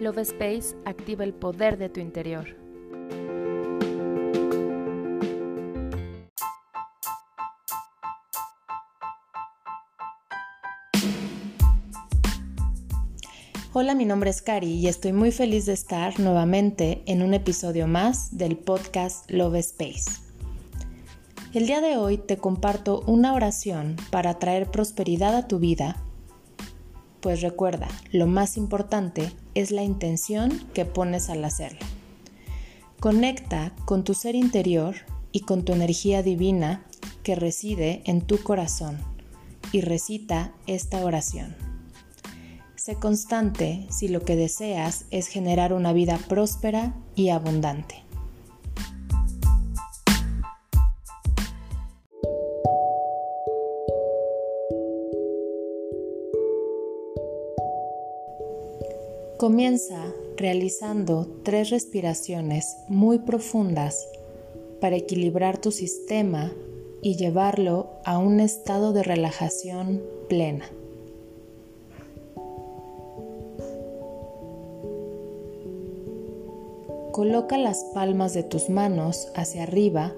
Love Space activa el poder de tu interior. Hola, mi nombre es Cari y estoy muy feliz de estar nuevamente en un episodio más del podcast Love Space. El día de hoy te comparto una oración para traer prosperidad a tu vida pues recuerda, lo más importante es la intención que pones al hacerlo. Conecta con tu ser interior y con tu energía divina que reside en tu corazón y recita esta oración. Sé constante si lo que deseas es generar una vida próspera y abundante. Comienza realizando tres respiraciones muy profundas para equilibrar tu sistema y llevarlo a un estado de relajación plena. Coloca las palmas de tus manos hacia arriba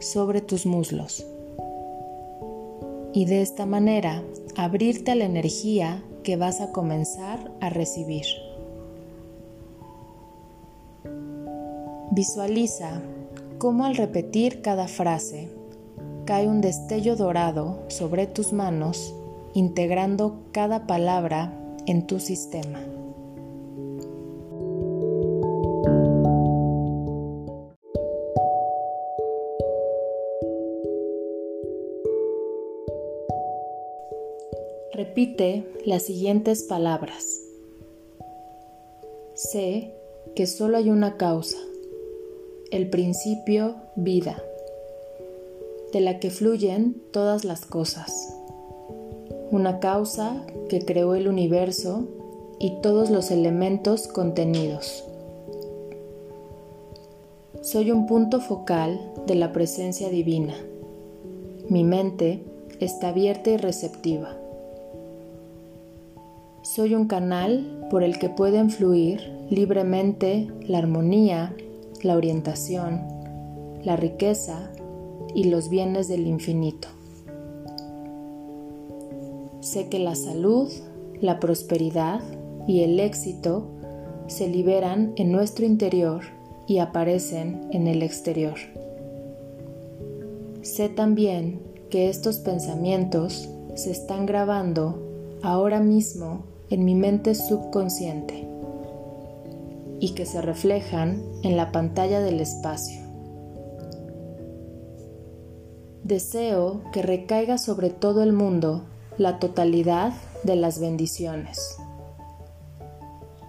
sobre tus muslos y de esta manera abrirte a la energía que vas a comenzar a recibir. Visualiza cómo al repetir cada frase cae un destello dorado sobre tus manos, integrando cada palabra en tu sistema. Repite las siguientes palabras. Sé que solo hay una causa el principio vida, de la que fluyen todas las cosas, una causa que creó el universo y todos los elementos contenidos. Soy un punto focal de la presencia divina. Mi mente está abierta y receptiva. Soy un canal por el que pueden fluir libremente la armonía, la orientación, la riqueza y los bienes del infinito. Sé que la salud, la prosperidad y el éxito se liberan en nuestro interior y aparecen en el exterior. Sé también que estos pensamientos se están grabando ahora mismo en mi mente subconsciente y que se reflejan en la pantalla del espacio. Deseo que recaiga sobre todo el mundo la totalidad de las bendiciones.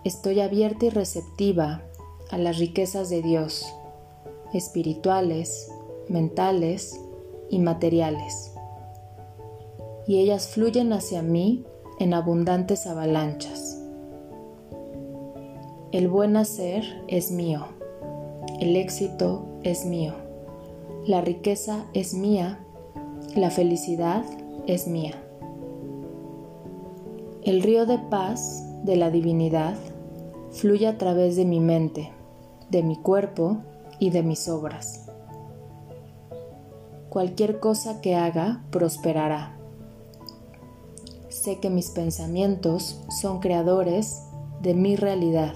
Estoy abierta y receptiva a las riquezas de Dios, espirituales, mentales y materiales, y ellas fluyen hacia mí en abundantes avalanchas. El buen hacer es mío, el éxito es mío, la riqueza es mía, la felicidad es mía. El río de paz de la divinidad fluye a través de mi mente, de mi cuerpo y de mis obras. Cualquier cosa que haga prosperará. Sé que mis pensamientos son creadores de mi realidad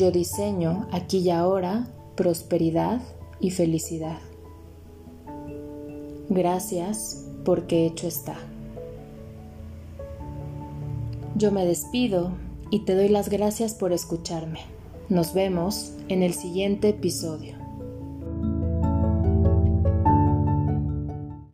yo diseño aquí y ahora prosperidad y felicidad. Gracias porque hecho está. Yo me despido y te doy las gracias por escucharme. Nos vemos en el siguiente episodio.